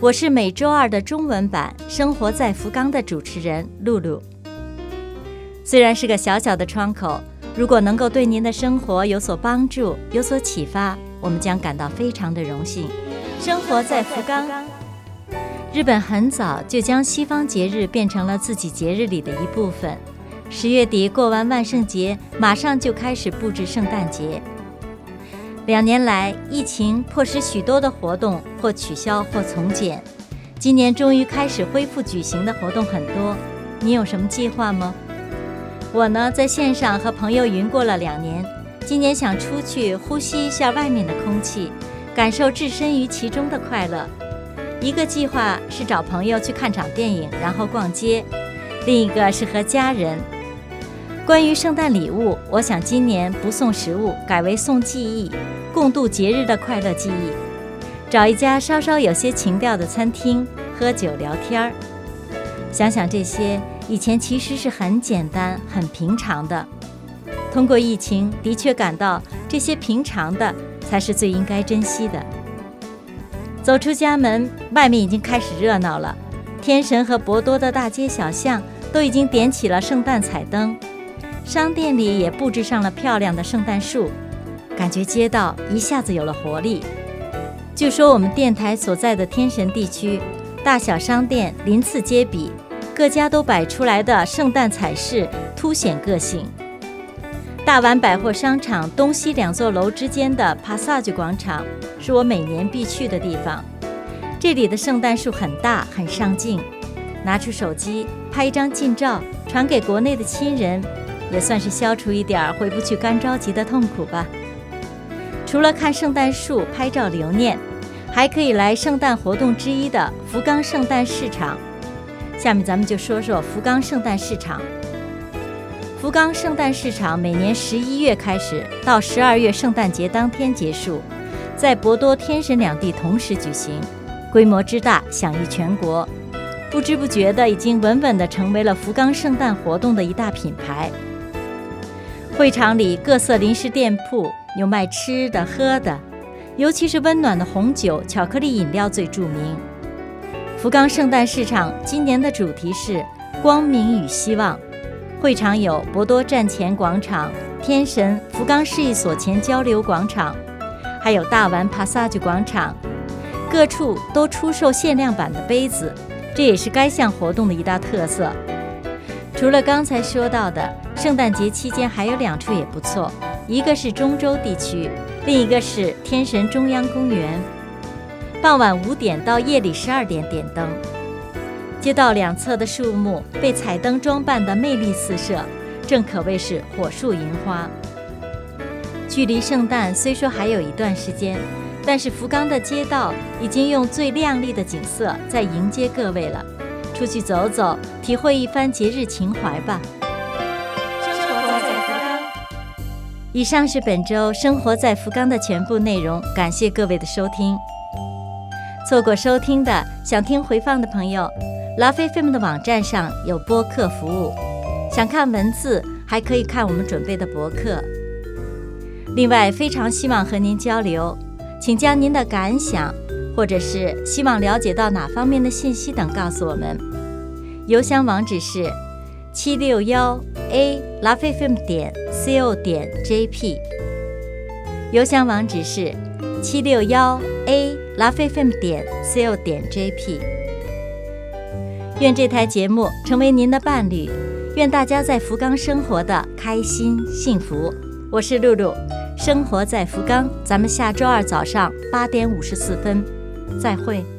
我是每周二的中文版《生活在福冈》的主持人露露。虽然是个小小的窗口，如果能够对您的生活有所帮助、有所启发，我们将感到非常的荣幸。生活在福冈，日本很早就将西方节日变成了自己节日里的一部分。十月底过完万圣节，马上就开始布置圣诞节。两年来，疫情迫使许多的活动或取消或从简。今年终于开始恢复举行的活动很多，你有什么计划吗？我呢，在线上和朋友云过了两年，今年想出去呼吸一下外面的空气，感受置身于其中的快乐。一个计划是找朋友去看场电影，然后逛街；另一个是和家人。关于圣诞礼物，我想今年不送食物，改为送记忆。共度节日的快乐记忆，找一家稍稍有些情调的餐厅喝酒聊天儿。想想这些，以前其实是很简单、很平常的。通过疫情，的确感到这些平常的才是最应该珍惜的。走出家门，外面已经开始热闹了。天神和博多的大街小巷都已经点起了圣诞彩灯，商店里也布置上了漂亮的圣诞树。感觉街道一下子有了活力。据说我们电台所在的天神地区，大小商店鳞次栉比，各家都摆出来的圣诞彩饰凸显个性。大丸百货商场东西两座楼之间的 Passage 广场是我每年必去的地方。这里的圣诞树很大，很上镜。拿出手机拍一张近照，传给国内的亲人，也算是消除一点回不去干着急的痛苦吧。除了看圣诞树、拍照留念，还可以来圣诞活动之一的福冈圣诞市场。下面咱们就说说福冈圣诞市场。福冈圣诞市场每年十一月开始，到十二月圣诞节当天结束，在博多、天神两地同时举行，规模之大，享誉全国。不知不觉的，已经稳稳地成为了福冈圣诞活动的一大品牌。会场里各色临时店铺。有卖吃的、喝的，尤其是温暖的红酒、巧克力饮料最著名。福冈圣诞市场今年的主题是“光明与希望”。会场有博多站前广场、天神福冈市役所前交流广场，还有大丸 Passage 广场，各处都出售限量版的杯子，这也是该项活动的一大特色。除了刚才说到的，圣诞节期间还有两处也不错。一个是中州地区，另一个是天神中央公园。傍晚五点到夜里十二点点灯，街道两侧的树木被彩灯装扮得魅力四射，正可谓是火树银花。距离圣诞虽说还有一段时间，但是福冈的街道已经用最亮丽的景色在迎接各位了。出去走走，体会一番节日情怀吧。生活在福冈以上是本周生活在福冈的全部内容，感谢各位的收听。错过收听的，想听回放的朋友，拉菲菲们的网站上有播客服务。想看文字，还可以看我们准备的博客。另外，非常希望和您交流，请将您的感想，或者是希望了解到哪方面的信息等告诉我们。邮箱网址是七六幺 a La Fe Fe M 点。co 点 jp，邮箱网址是七六幺 a La Fe Fe M 点 co 点 jp。愿这台节目成为您的伴侣，愿大家在福冈生活的开心幸福。我是露露，生活在福冈，咱们下周二早上八点五十四分再会。